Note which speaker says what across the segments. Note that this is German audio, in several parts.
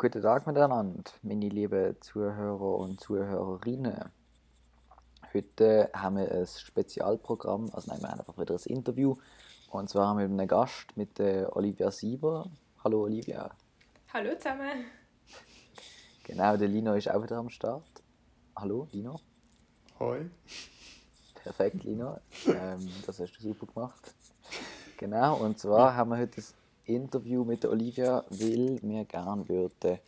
Speaker 1: Guten Tag miteinander, meine lieben Zuhörer und Zuhörerinnen. Heute haben wir ein Spezialprogramm, also nein, wir haben einfach wieder ein Interview. Und zwar mit einem Gast, mit der Olivia Sieber. Hallo Olivia.
Speaker 2: Hallo zusammen.
Speaker 1: Genau, der Lino ist auch wieder am Start. Hallo Lino.
Speaker 3: Hoi.
Speaker 1: Perfekt, Lino. Ähm, das hast du super gemacht. Genau, und zwar haben wir heute ein Interview mit Olivia, weil wir gerne würden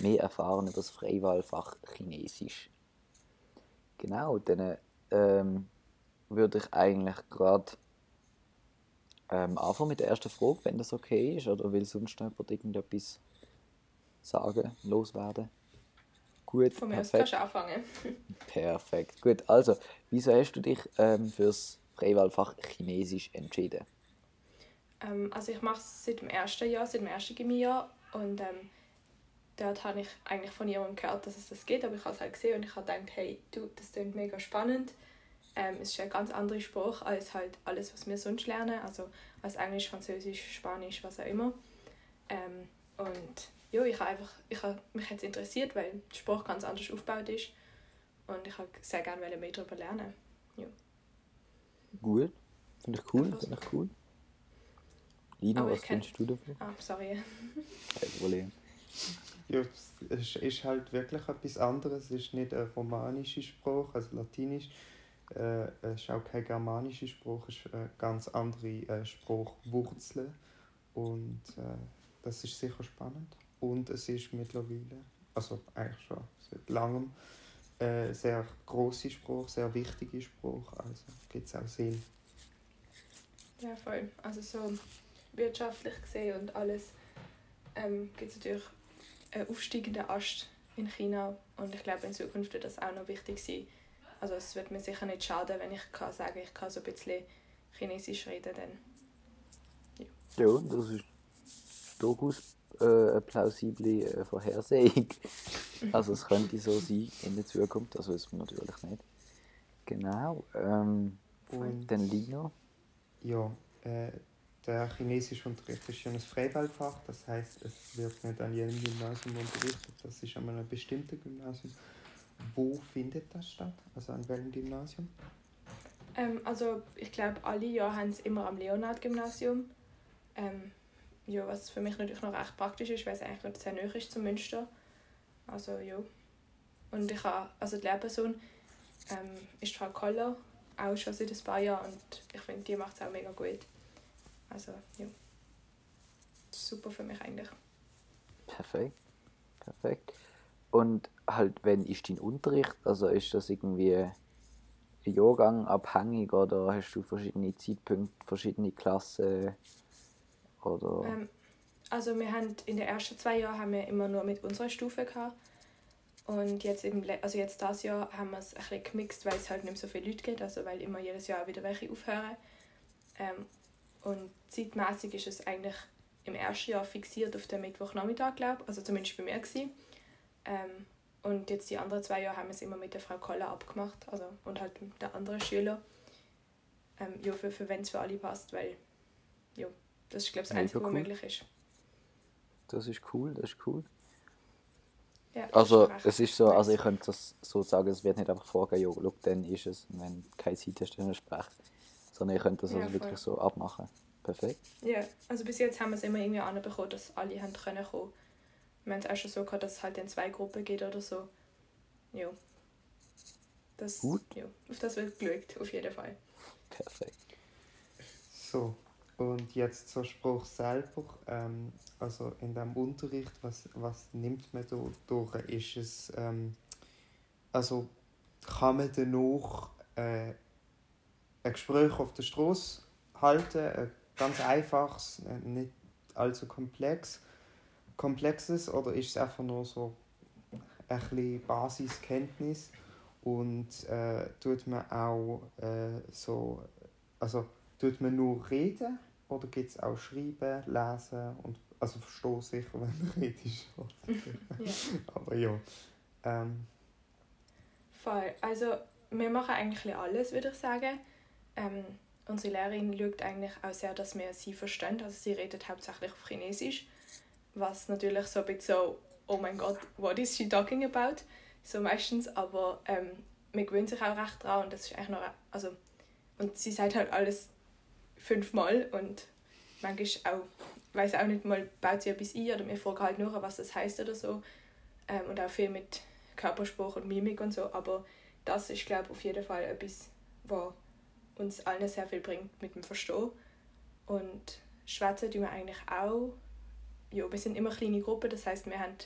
Speaker 1: mehr erfahren über das Freiwahlfach Chinesisch. Genau, dann ähm, würde ich eigentlich gerade ähm, anfangen mit der ersten Frage, wenn das okay ist, oder will sonst noch jemand irgendetwas sagen, loswerden? Gut,
Speaker 2: Von mir aus
Speaker 1: perfekt.
Speaker 2: kannst du anfangen.
Speaker 1: Perfekt. Gut, also, wieso hast du dich ähm, fürs Freiwahlfach Chinesisch entschieden?
Speaker 2: Ähm, also ich mache es seit dem ersten Jahr, seit dem ersten Chemiejahr und ähm, dort habe ich eigentlich von jemandem gehört, dass es das geht, aber ich habe es halt gesehen und ich habe gedacht, hey, du, das klingt mega spannend. Ähm, es ist ein ganz anderer Spruch als halt alles, was wir sonst lernen, also als Englisch, Französisch, Spanisch, was auch immer. Ähm, und ja, ich habe einfach, ich habe mich jetzt interessiert, weil der Spruch ganz anders aufgebaut ist und ich habe sehr gerne mehr darüber lernen.
Speaker 1: Gut, finde ich cool, finde ich cool. Lino,
Speaker 2: Aber
Speaker 1: was findest du dafür?
Speaker 2: Ah, sorry.
Speaker 1: Kein Problem.
Speaker 3: Ja, es ist halt wirklich etwas anderes. Es ist nicht ein romanischer Spruch, also latinisch. Äh, es ist auch kein germanischer Spruch, es ist eine ganz andere äh, Spruchwurzel. Und äh, das ist sicher spannend. Und es ist mittlerweile, also eigentlich schon seit langem, äh, sehr großer Spruch, sehr wichtiger Spruch. Also gibt es auch Sinn.
Speaker 2: Ja, voll. Also so wirtschaftlich gesehen und alles ähm, gibt es natürlich einen aufsteigenden Ast in China und ich glaube in Zukunft wird das auch noch wichtig sein. Also es wird mir sicher nicht schaden, wenn ich kann sagen, ich kann so ein bisschen Chinesisch reden, dann
Speaker 1: Ja, das ist durchaus äh, eine plausible äh, Vorhersehung. Also es könnte so sein in der Zukunft, das wissen wir natürlich nicht. Genau. Ähm,
Speaker 3: Und-
Speaker 1: dann Lino.
Speaker 3: Ja, äh, der Chinesischunterricht ist ja ein Freiwahlfach, das heißt, es wird nicht an jedem Gymnasium unterrichtet, das ist an einem bestimmten Gymnasium. Wo findet das statt? Also an welchem Gymnasium?
Speaker 2: Ähm, also ich glaube, alle Jahre haben es immer am Leonhard-Gymnasium. Ähm, ja, was für mich natürlich noch recht praktisch ist, weil es eigentlich sehr nahe ist zum Münster. Also ja. Und ich habe, also die Lehrperson ähm, ist Frau Koller, auch schon seit ein paar Jahren und ich finde, die macht es auch mega gut. Also ja. Super für mich eigentlich.
Speaker 1: Perfekt. Perfekt. Und halt, wenn ist dein Unterricht? Also ist das irgendwie Jahrgang abhängig oder hast du verschiedene Zeitpunkte, verschiedene Klassen? Oder
Speaker 2: Ähm, also wir haben in den ersten zwei Jahren haben wir immer nur mit unserer Stufe gehabt. Und jetzt, im, also jetzt das Jahr haben wir es ein bisschen gemixt, weil es halt nicht mehr so viele Leute gibt, also weil immer jedes Jahr wieder welche aufhören. Ähm, und zeitmäßig ist es eigentlich im ersten Jahr fixiert auf den Mittwochnachmittag, glaube ich, also zumindest bei mir gewesen. Ähm, und jetzt die anderen zwei Jahre haben wir es immer mit der Frau Koller abgemacht, also und halt mit den anderen Schülern. Ähm, ja, für, für wenn es für alle passt, weil ja, das ist glaube ich das Einzige, was
Speaker 1: cool.
Speaker 2: möglich ist.
Speaker 1: das ist cool, das ist cool.
Speaker 2: Ja,
Speaker 1: Also es ist so, also ich könnte das so sagen, es wird nicht einfach vorgehen, ja, schau, dann ist es, und wenn du keine Zeit hast, dann sprecht. Sondern ich könnte das
Speaker 2: Ja,
Speaker 1: also
Speaker 2: voll.
Speaker 1: wirklich so abmachen. Perfekt.
Speaker 2: Ja, also bis jetzt haben wir es immer irgendwie anbekommen, dass alle haben können kommen. Wir haben es auch schon so gehabt, dass es halt in zwei Gruppen geht oder so. Ja. Das,
Speaker 1: Gut.
Speaker 2: Ja, auf das wird geschaut, auf jeden Fall.
Speaker 1: Perfekt.
Speaker 3: So, und jetzt zur Spruch selber. Ähm, also in dem Unterricht, was, was nimmt man da durch? Ist es, ähm, also kann man danach äh, ein Gespräch auf der Straße halten, ein ganz einfaches, nicht allzu komplex, komplexes, oder ist es einfach nur so ein bisschen Basiskenntnis und äh, tut man auch äh, so, also tut man nur reden oder gibt es auch schreiben, lesen und also verstehe sicher, wenn man redet.
Speaker 2: Ja.
Speaker 3: Aber ja. Ähm,
Speaker 2: Voll. Also wir machen eigentlich alles, würde ich sagen. Ähm, unsere Lehrerin schaut eigentlich auch sehr, dass wir sie verstehen. Also sie redet hauptsächlich auf Chinesisch, was natürlich so ein bisschen so oh mein Gott, what is she talking about? So meistens, aber ähm, man gewöhnt sich auch recht dran und das ist eigentlich noch, also, und sie sagt halt alles fünfmal und manchmal auch, weiß auch nicht mal, baut sie etwas ein oder wir fragen halt nur, was das heißt oder so ähm, und auch viel mit Körperspruch und Mimik und so, aber das ist, glaube ich, auf jeden Fall etwas, was uns allen sehr viel bringt mit dem Verstehen und schwätzen tun wir eigentlich auch, ja, wir sind immer kleine Gruppen, das heißt wir haben,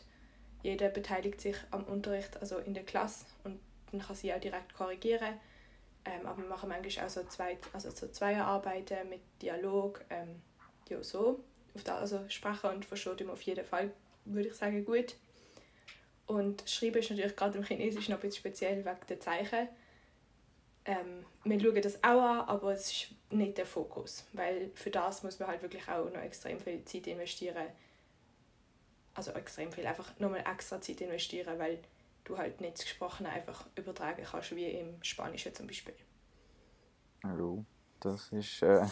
Speaker 2: jeder beteiligt sich am Unterricht, also in der Klasse und dann kann sie auch direkt korrigieren, ähm, aber wir machen manchmal auch so, zwei, also so Zweierarbeiten mit Dialog, ähm, ja so, auf der, also sprechen und verstehen wir auf jeden Fall, würde ich sagen, gut. Und Schreiben ist natürlich gerade im Chinesisch noch ein bisschen speziell wegen der Zeichen. Ähm, wir schauen das auch an, aber es ist nicht der Fokus, weil für das muss man halt wirklich auch noch extrem viel Zeit investieren. Also extrem viel, einfach nochmal extra Zeit investieren, weil du halt nicht das Gesprochene einfach übertragen kannst, wie im Spanischen zum Beispiel.
Speaker 1: Hallo, das ist, äh,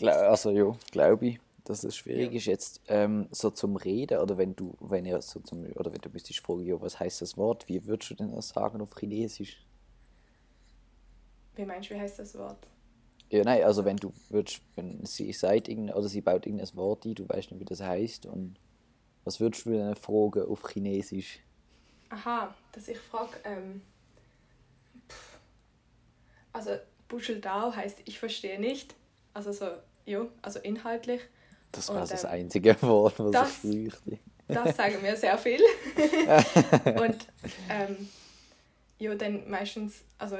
Speaker 1: also ja, glaube ich dass es schwierig ja. ist jetzt ähm, so zum Reden oder wenn du wenn ihr so zum oder wenn du müsstest fragen ja, was heißt das Wort wie würdest du denn das sagen auf Chinesisch
Speaker 2: wie meinst du wie heißt das Wort
Speaker 1: ja nein also wenn du würdest wenn sie sagt oder sie baut irgendein Wort ein du weißt nicht wie das heißt und was würdest du denn fragen auf Chinesisch
Speaker 2: aha dass ich frage ähm, also Buschel Dao heißt ich verstehe nicht also so ja also inhaltlich
Speaker 1: das war und, das ähm, einzige Wort, was das, ich
Speaker 2: bräuchte. Das sagen wir sehr viel. und ähm, ja, dann meistens, also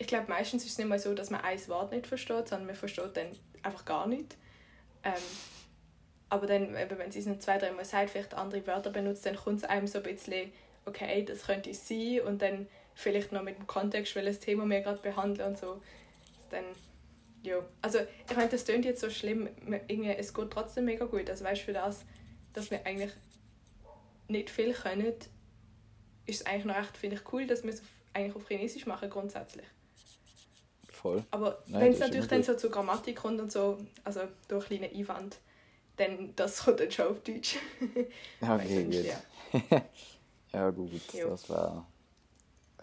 Speaker 2: ich glaube, meistens ist es nicht mal so, dass man ein Wort nicht versteht, sondern man versteht dann einfach gar nicht. Ähm, aber dann, wenn sie es noch zwei, drei Mal sagt, vielleicht andere Wörter benutzt, dann kommt es einem so ein bisschen, okay, das könnte es sein und dann vielleicht noch mit dem Kontext, welches Thema wir gerade behandeln und so. Dann ja, also ich meine, das klingt jetzt so schlimm, irgendwie, es geht trotzdem mega gut. Also weißt du, für das, dass wir eigentlich nicht viel können, ist es eigentlich noch recht, finde ich, cool, dass wir es eigentlich auf Chinesisch machen, grundsätzlich.
Speaker 1: Voll.
Speaker 2: Aber wenn es natürlich dann so zur Grammatik kommt und so, also durch kleine Einwand, dann das kommt dann schon auf Deutsch.
Speaker 1: okay, gut. Ja. ja, gut, jo. das war...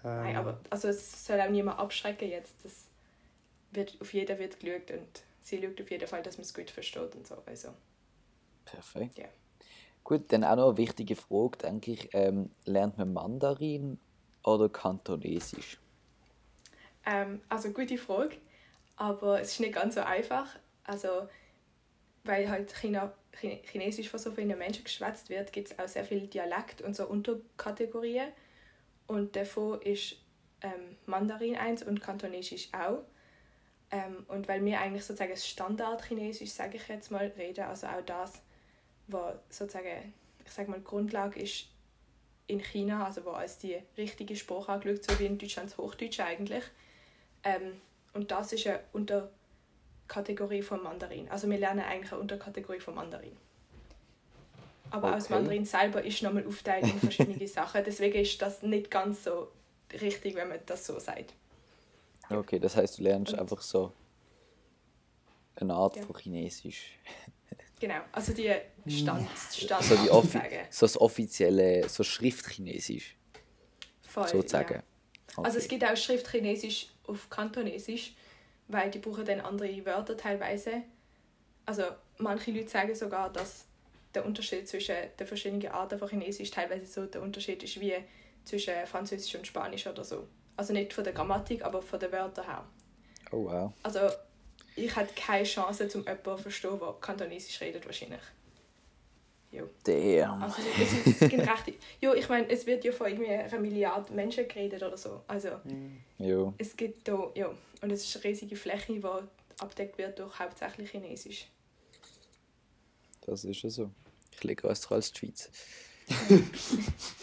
Speaker 2: Nein, aber also es soll auch niemand abschrecken jetzt, das wird, auf jeden wird geschaut und sie schaut auf jeden Fall, dass man es gut versteht und so. Also.
Speaker 1: Perfekt. Ja. Gut, dann auch noch eine wichtige Frage, denke ich. Ähm, lernt man Mandarin oder Kantonesisch?
Speaker 2: Ähm, also gute Frage, aber es ist nicht ganz so einfach. Also, weil halt China, Chinesisch von so vielen Menschen geschwätzt wird, gibt es auch sehr viele Dialekt und so Unterkategorien. Und davon ist ähm, Mandarin eins und Kantonesisch auch. Ähm, und weil wir eigentlich sozusagen Standard-Chinesisch, sage ich jetzt mal, reden, also auch das, was sozusagen, ich sage mal, Grundlage ist in China, also wo als die richtige Sprache angeschaut, so wie in Deutschland das Hochdeutsch eigentlich. Ähm, und das ist eine Unterkategorie vom Mandarin. Also wir lernen eigentlich eine Unterkategorie vom Mandarin. Aber okay. aus Mandarin selber ist nochmal aufteilt in verschiedene Sachen. Deswegen ist das nicht ganz so richtig, wenn man das so sagt.
Speaker 1: Okay, das heißt, du lernst und einfach so eine Art ja. von Chinesisch.
Speaker 2: Genau, also die Stand, Stand
Speaker 1: so, die Offi so das offizielle, so Schriftchinesisch. Voll, sozusagen. Ja.
Speaker 2: Okay. Also es gibt auch Schriftchinesisch auf Kantonesisch, weil die brauchen dann andere Wörter teilweise. Also manche Leute sagen sogar, dass der Unterschied zwischen den verschiedenen Arten von Chinesisch teilweise so der Unterschied ist wie zwischen Französisch und Spanisch oder so. Also nicht von der Grammatik, aber von den Wörtern her.
Speaker 1: Oh wow.
Speaker 2: Also ich hätte keine Chance, um jemanden zu verstehen, der Kantonesisch redet wahrscheinlich. Jo.
Speaker 1: Damn.
Speaker 2: Also es ist, recht... Jo, ich meine, es wird ja von irgendwie einer Milliarde Menschen geredet oder so. Also
Speaker 1: jo.
Speaker 2: es gibt da... Ja. Und es ist eine riesige Fläche, die abdeckt wird durch hauptsächlich Chinesisch.
Speaker 1: Das ist ja so. Ich lege größer als die Schweiz.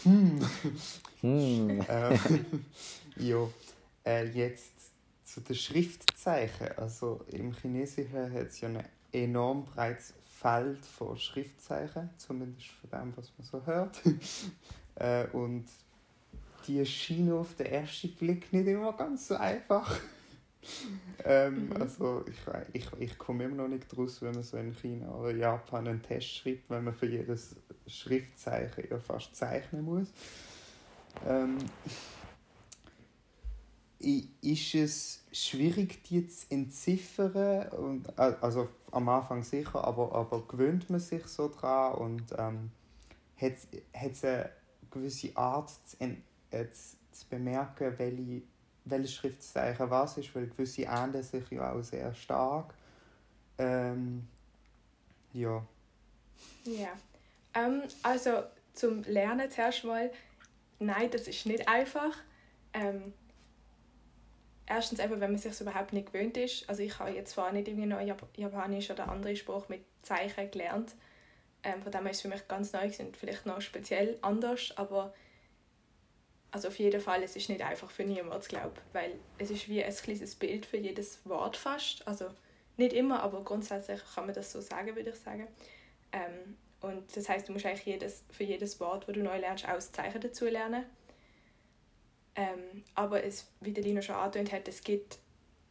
Speaker 3: hm. hm. Ja, äh, jetzt zu den Schriftzeichen. Also im Chinesischen hat es ja ein enorm breites Feld von Schriftzeichen, zumindest von dem, was man so hört. äh, und die scheinen auf den ersten Blick nicht immer ganz so einfach. ähm, mhm. Also ich, ich, ich komme immer noch nicht draus, wenn man so in China oder Japan einen Test schreibt, wenn man für jedes Schriftzeichen ja fast zeichnen muss. Ähm, ist es schwierig, die zu entziffern? Und, also am Anfang sicher, aber, aber gewöhnt man sich so dran und ähm, hat es eine gewisse Art zu, äh, zu, zu bemerken, welche, welches Schriftzeichen was ist, weil gewisse ähneln sich ja auch sehr stark. Ähm, ja.
Speaker 2: Ja, ähm, also zum Lernen zuerst mal, nein, das ist nicht einfach. Ähm, erstens eben, wenn man sich überhaupt nicht gewöhnt ist. Also ich habe jetzt zwar nicht irgendwie noch Japanisch oder andere Sprache mit Zeichen gelernt. Ähm, von dem her ist es für mich ganz neu und vielleicht noch speziell anders, aber also auf jeden Fall, es ist nicht einfach für niemanden, glaube weil es ist wie ein kleines Bild für jedes Wort fast. Also nicht immer, aber grundsätzlich kann man das so sagen, würde ich sagen. Ähm, und das heißt, du musst eigentlich jedes, für jedes Wort, das du neu lernst, auch das Zeichen dazu lernen. Ähm, aber es, wie der Lino schon angetönt hat, es gibt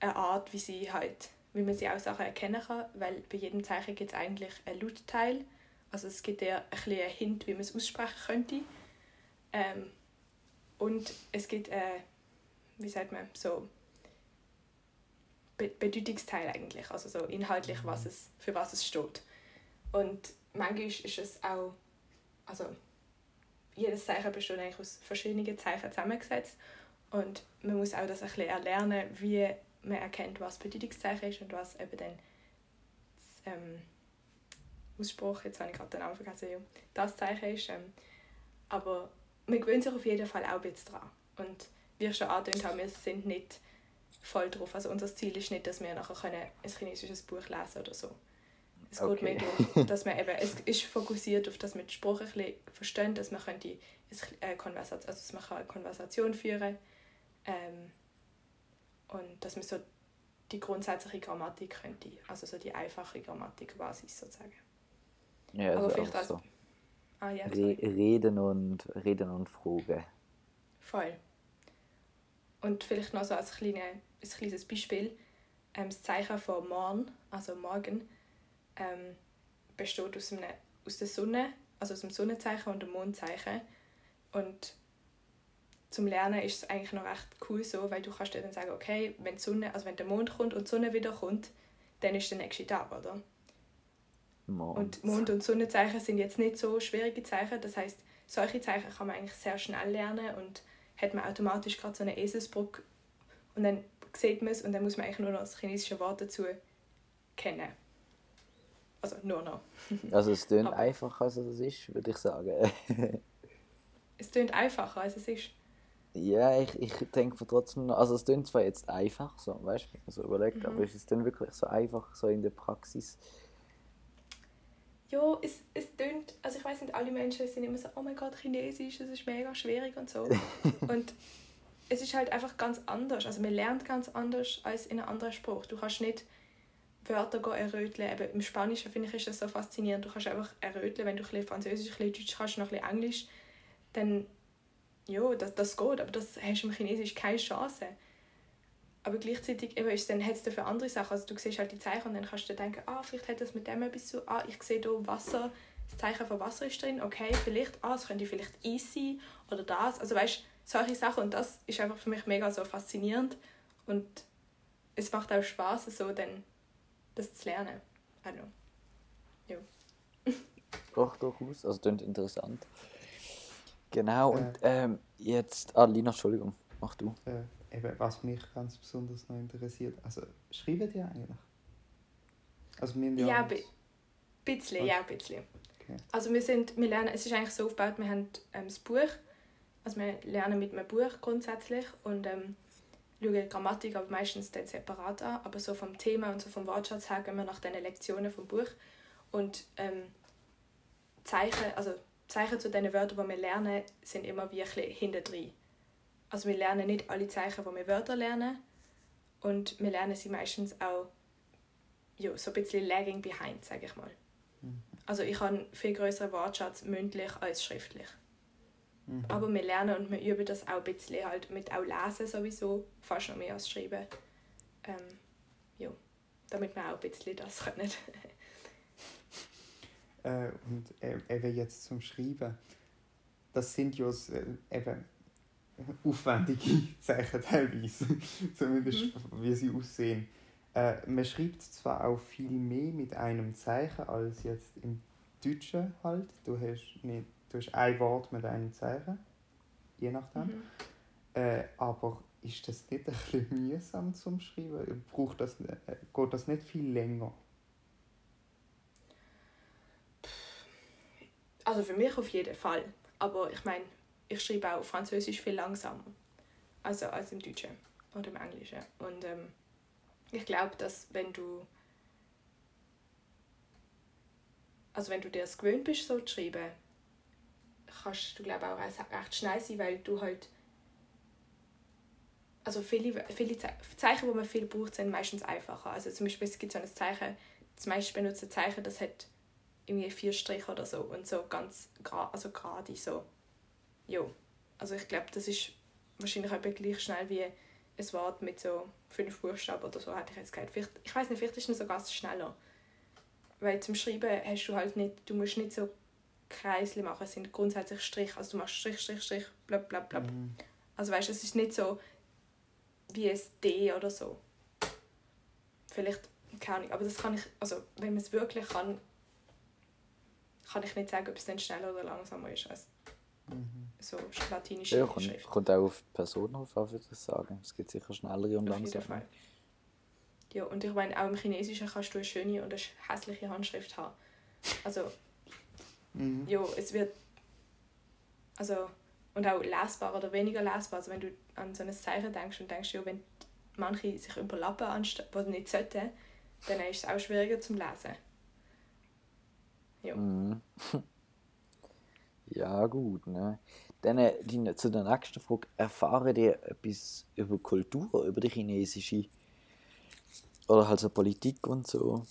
Speaker 2: eine Art, wie, sie halt, wie man sie auch Sachen erkennen kann, weil bei jedem Zeichen gibt es eigentlich einen Lautteil. Also es gibt ja ein bisschen einen Hint, wie man es aussprechen könnte. Ähm, und es gibt, äh, wie sagt man, so Be Bedeutungsteil eigentlich, also so inhaltlich, was es, für was es steht. Und manchmal ist es auch, also jedes Zeichen besteht eigentlich aus verschiedenen Zeichen zusammengesetzt und man muss auch das ein bisschen erlernen, wie man erkennt, was Bedeutungszeichen ist und was eben dann das, ähm, Ausspruch, jetzt habe ich gerade den Namen vergessen, ja, das Zeichen ist. Ähm, aber man gewöhnt sich auf jeden Fall auch ein bisschen dran. Und wie ich schon angedeutet habe, wir sind nicht voll drauf. Also unser Ziel ist nicht, dass wir nachher können ein chinesisches Buch lesen oder so. Es okay. geht mehr darum, dass man eben, es ist fokussiert auf, dass man die Sprache ein bisschen versteht, dass man könnte eine Konversation, also dass man eine Konversation führen ähm, und dass man so die grundsätzliche Grammatik könnte, also so die einfache Grammatikbasis sozusagen.
Speaker 1: Ja, also Aber vielleicht als, so. ah, ja, Re Reden und Reden und Fragen.
Speaker 2: Voll. Und vielleicht noch so als kleine, ein kleines Beispiel, ähm, das Zeichen von morgen, also morgen, ähm, besteht aus, einem, aus der Sonne, also aus dem Sonnenzeichen und dem Mondzeichen. Und zum Lernen ist es eigentlich noch recht cool so, weil du kannst dir dann sagen, okay, wenn, die Sonne, also wenn der Mond kommt und die Sonne wieder kommt, dann ist der nächste Tag, oder? Mond. Und Mond- und Sonnenzeichen sind jetzt nicht so schwierige Zeichen, das heißt, solche Zeichen kann man eigentlich sehr schnell lernen und hat man automatisch gerade so eine Eselsbrücke und dann sieht man es und dann muss man eigentlich nur noch das chinesische Wort dazu kennen. Also nur noch.
Speaker 1: Also es klingt einfacher, als es ist, würde ich sagen.
Speaker 2: es klingt einfacher, als es ist.
Speaker 1: Ja, ich, ich denke trotzdem, also es klingt zwar jetzt einfach, so, weißt du, so überlegt, mhm. aber ist es denn wirklich so einfach, so in der Praxis?
Speaker 2: Ja, es, es klingt, also ich weiß nicht, alle Menschen sind immer so, oh mein Gott, Chinesisch, das ist mega schwierig und so. und es ist halt einfach ganz anders, also man lernt ganz anders als in einer anderen Sprache. Du kannst nicht Wörter erröteln. Eben, Im Spanischen finde ich ist das so faszinierend. Du kannst einfach erröteln, wenn du ein bisschen Französisch, ein bisschen Deutsch kannst, noch ein bisschen Englisch, dann ja, das, das geht, aber das hast du im Chinesisch keine Chance. Aber gleichzeitig eben ist dann, hat es dafür andere Sachen. Also du siehst halt die Zeichen und dann kannst du denken, ah, vielleicht hat das mit dem etwas zu ah, ich sehe hier Wasser, das Zeichen von Wasser ist drin, okay, vielleicht, ah, es könnte vielleicht Eis sein oder das. Also weißt solche Sachen und das ist einfach für mich mega so faszinierend und es macht auch Spaß, so dann das zu lernen. I don't know. Ja.
Speaker 1: Doch, durchaus. Also klingt interessant. Genau, äh, und ähm, jetzt. Ah, Lina, Entschuldigung, mach du.
Speaker 3: Äh, eben, was mich ganz besonders noch interessiert, also schreiben die eigentlich?
Speaker 2: Also wir ja, ein bisschen, okay. ja, ein bisschen. Okay. Also wir sind, wir lernen, es ist eigentlich so aufgebaut, wir haben ähm, das Buch, also wir lernen mit einem Buch grundsätzlich und ähm, schaue Grammatik aber meistens dann separat an, aber so vom Thema und so vom Wortschatz her gehen wir nach den Lektionen vom Buch und ähm, Zeichen, also Zeichen zu den Wörtern, die wir lernen, sind immer wie ein hinter drin. Also wir lernen nicht alle Zeichen, die wir Wörter lernen und wir lernen sie meistens auch ja, so ein bisschen lagging behind, sage ich mal. Mhm. Also ich habe einen viel größeren Wortschatz mündlich als schriftlich. Mhm. Aber wir lernen und wir üben das auch ein bisschen halt mit auch Lesen sowieso, fast noch mehr als Schreiben. Ähm, ja, damit wir auch ein bisschen das können.
Speaker 3: äh, und äh, eben jetzt zum Schreiben. Das sind ja äh, eben aufwendige Zeichen teilweise, zumindest mhm. wie sie aussehen. Äh, man schreibt zwar auch viel mehr mit einem Zeichen als jetzt im Deutschen halt. Du hast, nicht, du hast ein Wort mit einem Zeichen, je nachdem. Mhm. Äh, aber ist das nicht ein bisschen mühsam zum Schreiben? Braucht das, äh, geht das nicht viel länger?
Speaker 2: Also für mich auf jeden Fall. Aber ich meine, ich schreibe auch Französisch viel langsamer. Also als im Deutschen oder im Englischen. Und ähm, ich glaube, dass wenn du also wenn du dir das gewöhnt bist, so zu schreiben, kannst du glaube auch recht schnell sein, weil du halt also viele, viele Zeichen, die man viel braucht, sind meistens einfacher. Also zum Beispiel es gibt so ein Zeichen, das meist benutzte Zeichen, das hat irgendwie vier Striche oder so und so ganz gra also gerade so. Jo. Also ich glaube, das ist wahrscheinlich auch gleich schnell wie ein Wort mit so fünf Buchstaben oder so, hätte ich jetzt gesagt. Vielleicht, ich weiß nicht, vielleicht ist es sogar schneller. Weil zum Schreiben hast du halt nicht, du musst nicht so Kreisli machen, es sind grundsätzlich Strich, also du machst Strich, Strich, Strich, blab, blab, blab. Mhm. Also weißt du, es ist nicht so wie ein D oder so. Vielleicht, keine Ahnung, aber das kann ich, also wenn man es wirklich kann, kann ich nicht sagen, ob es dann schneller oder langsamer ist als mhm. so latinische
Speaker 1: ja, kommt, Schrift. kommt auch auf die Person auf, würde ich sagen. Es gibt sicher schnellere und langsamere.
Speaker 2: Ja, und ich meine, auch im Chinesischen kannst du eine schöne und eine hässliche Handschrift haben. Also, mhm. ja, es wird, also, und auch lesbar oder weniger lesbar. Also wenn du an so ein Zeichen denkst und denkst, ja, wenn manche sich überlappen, anstatt, was nicht sollten, dann ist es auch schwieriger zum Lesen.
Speaker 1: Ja. Mhm. ja, gut. Ne? Dann äh, die, zu der nächsten Frage. Erfahren die etwas über Kultur, über die chinesische? Oder halt so Politik und so?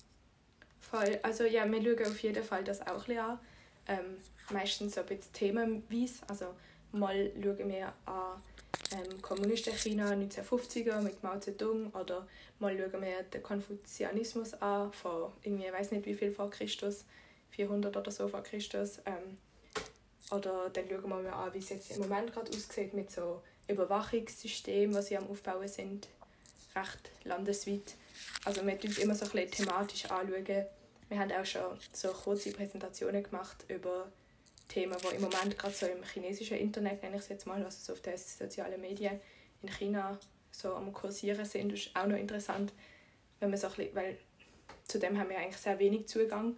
Speaker 2: Voll. Also ja, wir schauen auf jeden Fall das auch ein bisschen an. Ähm, meistens so ein bisschen themenweise. Also mal schauen wir an ähm, Kommunisten China 1950er mit Mao Zedong oder mal schauen wir den Konfuzianismus an von irgendwie, ich weiß nicht wie viel vor Christus, 400 oder so vor Christus. Ähm, oder dann schauen wir mal an, wie es jetzt im Moment gerade aussieht mit so Überwachungssystemen, was sie am Aufbauen sind, recht landesweit. Also wir schauen immer so ein bisschen thematisch anschauen. Wir haben auch schon so kurze Präsentationen gemacht über Themen, die im Moment gerade so im chinesischen Internet, nenne ich es jetzt mal, also so auf den sozialen Medien in China so am kursieren sind, das ist auch noch interessant, wenn man so ein bisschen, weil zu dem haben wir eigentlich sehr wenig Zugang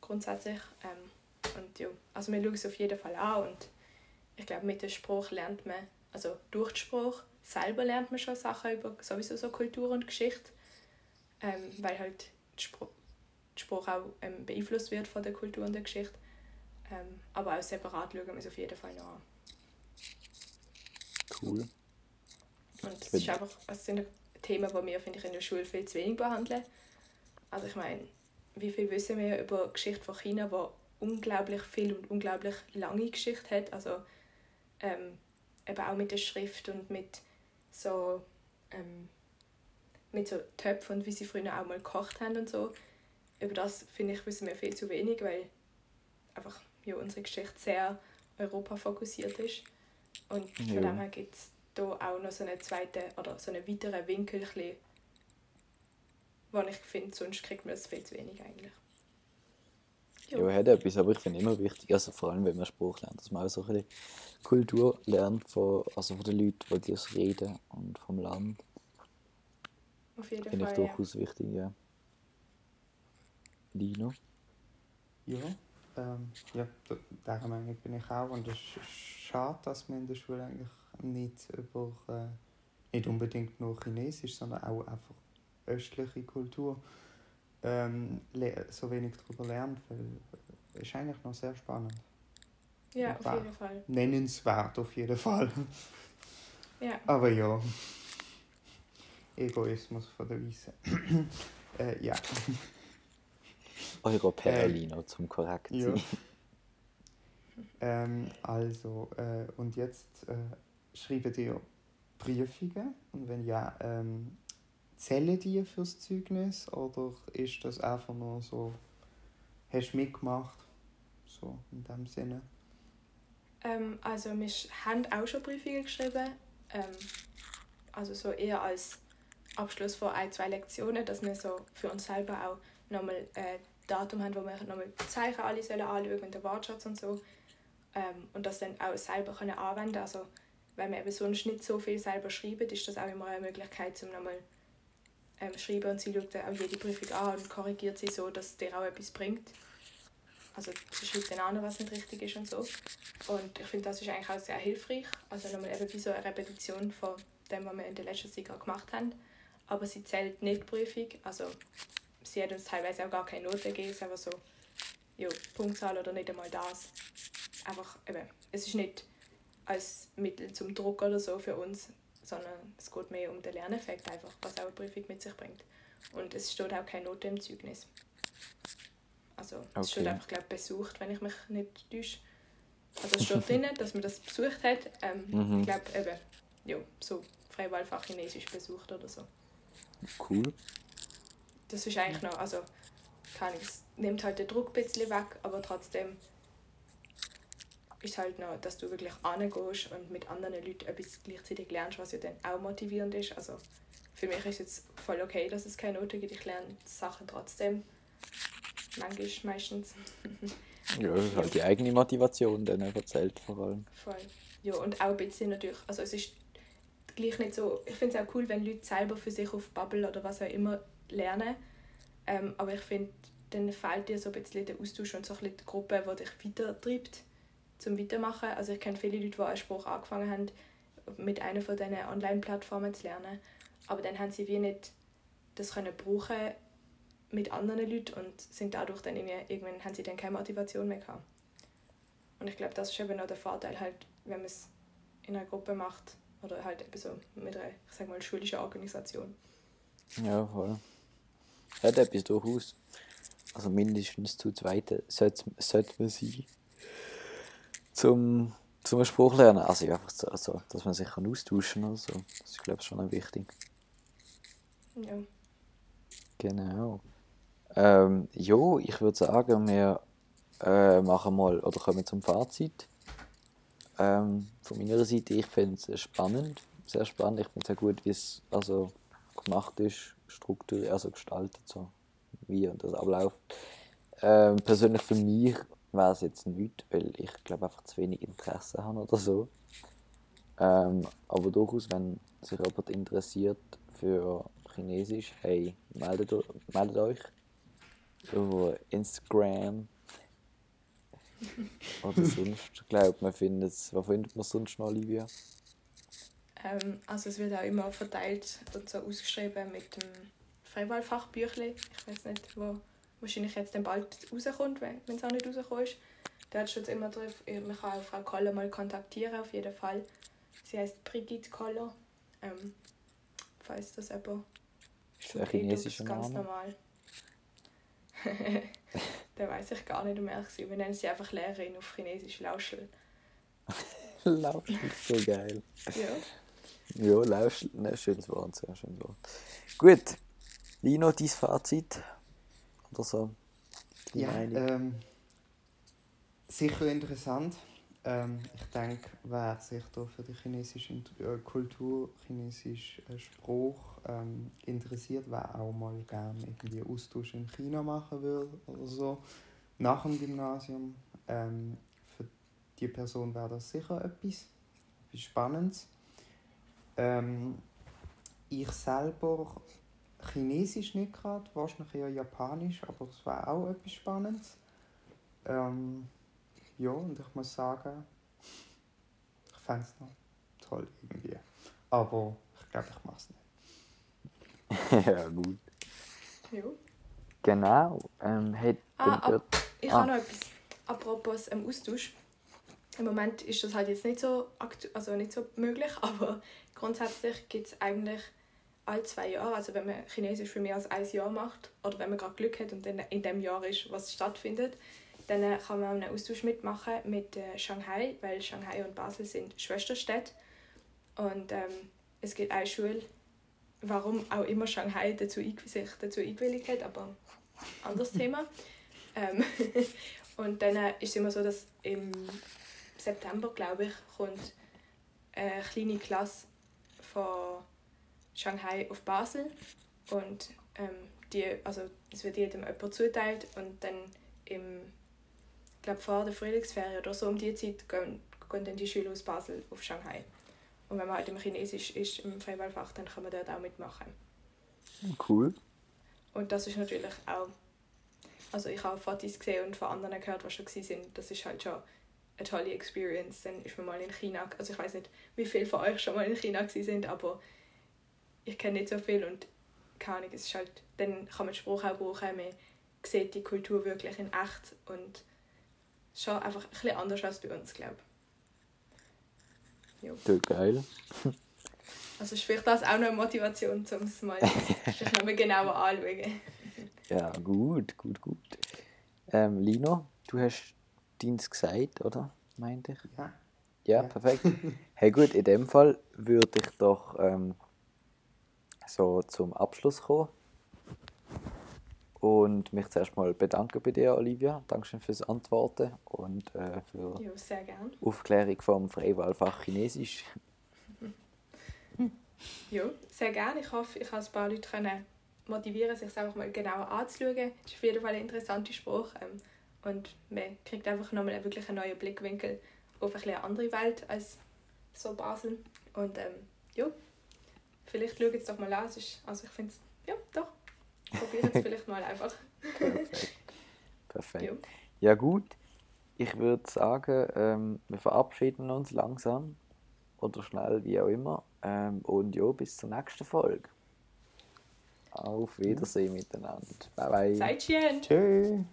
Speaker 2: grundsätzlich. Ähm, und ja, also wir schauen es auf jeden Fall an und ich glaube, mit dem Spruch lernt man, also durch den Spruch selber lernt man schon Sachen über sowieso so Kultur und Geschichte, ähm, weil halt der Spruch, der Spruch auch ähm, beeinflusst wird von der Kultur und der Geschichte. Ähm, aber auch separat schauen wir es auf jeden Fall noch an.
Speaker 1: Cool.
Speaker 2: Und es ist einfach es sind Themen, die wir finde ich, in der Schule viel zu wenig behandeln. Also ich meine, wie viel wissen wir über die Geschichte von China, die unglaublich viel und unglaublich lange Geschichte hat. Also ähm, eben auch mit der Schrift und mit so ähm, mit so Töpfen und wie sie früher auch mal gekocht haben und so. Über das finde ich wissen wir viel zu wenig, weil einfach ja, unsere Geschichte sehr Europa fokussiert ist. Und von ja. dem her gibt es da auch noch so einen zweiten oder so einen weiteren Winkel, wo ich finde, sonst kriegt man es viel zu wenig eigentlich.
Speaker 1: Ja, ja hat etwas, aber ich finde immer wichtig, also vor allem wenn man Spruch lernt, dass man auch so ein bisschen Kultur lernt von, also von den Leuten, die das reden und vom Land.
Speaker 2: Auf jeden
Speaker 1: Finde ich durchaus ja. wichtig, ja. Lino?
Speaker 3: Ja, ähm, ja, dieser Meinung bin ich auch. Und es ist schade, dass man in der Schule eigentlich nicht über, äh, nicht unbedingt nur Chinesisch, sondern auch einfach östliche Kultur ähm, so wenig darüber lernt, weil es ist eigentlich noch sehr spannend.
Speaker 2: Ja, auf jeden Fall.
Speaker 3: Nennenswert auf jeden Fall.
Speaker 2: Ja.
Speaker 3: Aber ja. Egoismus von der Weise. äh, ja.
Speaker 1: Europäerlino äh, zum korrekt
Speaker 3: ja. ähm, also, äh, und jetzt äh, schreiben ihr Prüfungen? Und wenn ja, ähm, zählen die fürs Zeugnis? Oder ist das einfach nur so, hast du mitgemacht, so in dem Sinne?
Speaker 2: Ähm, also wir haben auch schon Prüfungen geschrieben, ähm, also so eher als Abschluss von ein, zwei Lektionen, dass wir so für uns selber auch nochmal äh, Datum haben, wo wir nochmal die Zeichen alle sollen anschauen und den Wortschatz und so ähm, und das dann auch selber können anwenden Also wenn wir eben sonst nicht so viel selber schreiben, ist das auch immer eine Möglichkeit, um nochmal ähm, schreiben und sie schaut dann auch jede Prüfung an und korrigiert sie so, dass dir auch etwas bringt. Also sie schreibt dann an, was nicht richtig ist und so. Und ich finde, das ist eigentlich auch sehr hilfreich. Also nochmal eben wie so eine Repetition von dem, was wir in der letzten Zeit gemacht haben. Aber sie zählt nicht die Prüfung. Also sie hat uns teilweise auch gar keine Note gegeben. Es ist einfach so, ja, Punktzahl oder nicht einmal das. Einfach, eben, es ist nicht als Mittel zum Druck oder so für uns, sondern es geht mehr um den Lerneffekt einfach, was auch eine Prüfung mit sich bringt. Und es steht auch keine Note im Zeugnis. Also okay. es steht einfach, glaube besucht, wenn ich mich nicht täusche. Also es steht drin, dass man das besucht hat. Ähm, mhm. Ich glaube eben, ja, so Freiwahlfach Chinesisch besucht oder so.
Speaker 1: Cool.
Speaker 2: Das ist eigentlich noch, also kann ich, es nimmt halt den Druck ein bisschen weg, aber trotzdem ist halt noch, dass du wirklich angehst und mit anderen Leuten etwas gleichzeitig lernst, was ja dann auch motivierend ist. Also für mich ist es jetzt voll okay, dass es keine Noten gibt. Ich lerne Sachen trotzdem. Manchmal, meistens.
Speaker 1: ja, das ist halt die eigene Motivation, dann erzählt vor allem.
Speaker 2: Voll. Ja, und auch ein bisschen natürlich, also es ist gleich nicht so, ich finde es auch cool, wenn Leute selber für sich auf Bubble oder was auch immer lernen. Ähm, aber ich finde, dann fehlt dir so ein bisschen der Austausch und so ein bisschen die Gruppe, die dich weitertreibt zum Weitermachen. Also ich kenne viele Leute, die einen Spruch angefangen haben, mit einer von diesen Online-Plattformen zu lernen. Aber dann haben sie wie nicht das können brauchen mit anderen Leuten und sind dadurch dann irgendwann haben sie dann keine Motivation mehr gehabt. Und ich glaube, das ist eben noch der Vorteil, halt, wenn man es in einer Gruppe macht oder halt eben so mit einer, ich sag mal, schulischen Organisation.
Speaker 1: Ja, voll. Hat etwas durchaus. Also mindestens zu zweit sollte, sollte man sein zum, zum Spruch lernen. Also einfach so, also, dass man sich kann austauschen kann. Also. Das ist, glaube ich, schon wichtig.
Speaker 2: Ja.
Speaker 1: Genau. Ähm, jo, ich würde sagen, wir äh, machen mal oder kommen zum Fazit. Ähm, von meiner Seite, ich finde es spannend, sehr spannend. Ich finde es sehr gut, wie es also gemacht ist, strukturiert, also gestaltet, so wie das abläuft. Ähm, persönlich für mich wäre es jetzt nicht, weil ich glaube einfach zu wenig Interesse habe oder so. Ähm, aber durchaus, wenn sich jemand interessiert für Chinesisch, hey, meldet, meldet euch über Instagram oder sonst. Ich glaube, man findet es. Was findet man sonst noch, Olivia?
Speaker 2: Ähm, also es wird auch immer verteilt und so ausgeschrieben mit dem Freiwahlfachbüchlein. Ich weiß nicht, wo wahrscheinlich jetzt dann bald rauskommt, wenn es auch nicht rausgekommen ist. Da steht immer drauf, man kann auch Frau Koller mal kontaktieren, auf jeden Fall. Sie heißt Brigitte Koller. Ähm, falls das jemand
Speaker 1: ist der chinesische
Speaker 2: ganz Name? normal. den weiß ich gar nicht, um ehrlich zu Wir nennen sie einfach Lehrerin auf Chinesisch Lauschel.
Speaker 1: Lauschel, so geil.
Speaker 2: Ja.
Speaker 1: Ja, Lauschel, ne, schönes Wort, sehr schönes Wort. Gut, Lino, dein Fazit? Oder so?
Speaker 3: ja, ähm, sicher interessant. Ähm, ich denke, wer sich da für die chinesische äh, Kultur, chinesischen äh, Spruch ähm, interessiert, wer auch mal gerne irgendwie Austausch in China machen will oder so, nach dem Gymnasium, ähm, für die Person wäre das sicher etwas, etwas Spannendes. Ähm, ich selber Chinesisch nicht gerade, wahrscheinlich eher Japanisch, aber es wäre auch etwas Spannendes. Ähm, ja, und ich muss sagen, ich fände es noch toll irgendwie. Aber ich glaube, ich mache es
Speaker 1: nicht. ja, gut.
Speaker 2: Ja.
Speaker 1: Genau. Ähm, hey,
Speaker 2: ah, ab, ich ah. habe noch etwas. Apropos ähm, Austausch. Im Moment ist das halt jetzt nicht so, also nicht so möglich, aber grundsätzlich gibt es eigentlich alle zwei Jahre, also wenn man Chinesisch für mehr als ein Jahr macht oder wenn man gerade Glück hat und dann in dem Jahr ist, was stattfindet, dann äh, kann man einen Austausch mitmachen mit äh, Shanghai, weil Shanghai und Basel sind Schwesterstädte. Und ähm, es gibt eine Schule warum auch immer Shanghai dazu, sich dazu eingewilligt hat, aber anderes Thema. Ähm, und dann äh, ist es immer so, dass im September, glaube ich, kommt eine kleine Klasse von Shanghai auf Basel und ähm, die, also es wird jedem jemand zuteilt und dann im, ich glaube vor der Frühlingsferien oder so um die Zeit gehen, gehen dann die Schüler aus Basel auf Shanghai. Und wenn man halt im Chinesisch ist, im Freiwahlfach, dann kann man dort auch mitmachen.
Speaker 1: Cool.
Speaker 2: Und das ist natürlich auch, also ich habe Fotos gesehen und von anderen gehört, die schon sind. Das ist halt schon eine tolle Experience. Dann ist man mal in China, also ich weiß nicht, wie viele von euch schon mal in China sind, aber ich kenne nicht so viel und keine Ahnung, es ist halt, dann kann man den Spruch auch brauchen, man sieht die Kultur wirklich in echt und schon einfach ein bisschen anders als bei uns, glaube
Speaker 1: ich. Ja. geil.
Speaker 2: Also ist vielleicht das auch noch eine Motivation, um es mal sich nochmal genauer anschauen.
Speaker 1: ja, gut, gut, gut. Ähm, Lino, du hast Dienst gesagt, oder? Meinte ich?
Speaker 3: Ja.
Speaker 1: Ja, perfekt. hey gut, in dem Fall würde ich doch ähm, so zum Abschluss kommen. Und mich zuerst mal bedanken bei dir, Olivia. Dankeschön fürs Antworten und äh, für
Speaker 2: jo, sehr gern.
Speaker 1: Aufklärung vom Freiwahlfach Chinesisch.
Speaker 2: ja, sehr gerne. Ich hoffe, ich kann ein paar Leute können motivieren, sich es einfach mal genauer anzuschauen. Das ist auf jeden Fall ein interessanter Spruch. Ähm, und man kriegt einfach nochmal wirklich einen neuen Blickwinkel auf eine andere Welt als so Basel. Und ähm, ja, vielleicht schaut es doch mal an. also ich finde es, ja, doch. Probieren es vielleicht mal einfach.
Speaker 1: Perfekt. Perfekt. Ja. ja. gut. Ich würde sagen, ähm, wir verabschieden uns langsam oder schnell, wie auch immer. Ähm, und ja, bis zur nächsten Folge. Auf Wiedersehen miteinander. Bye bye.
Speaker 2: Schön.
Speaker 3: Tschüss.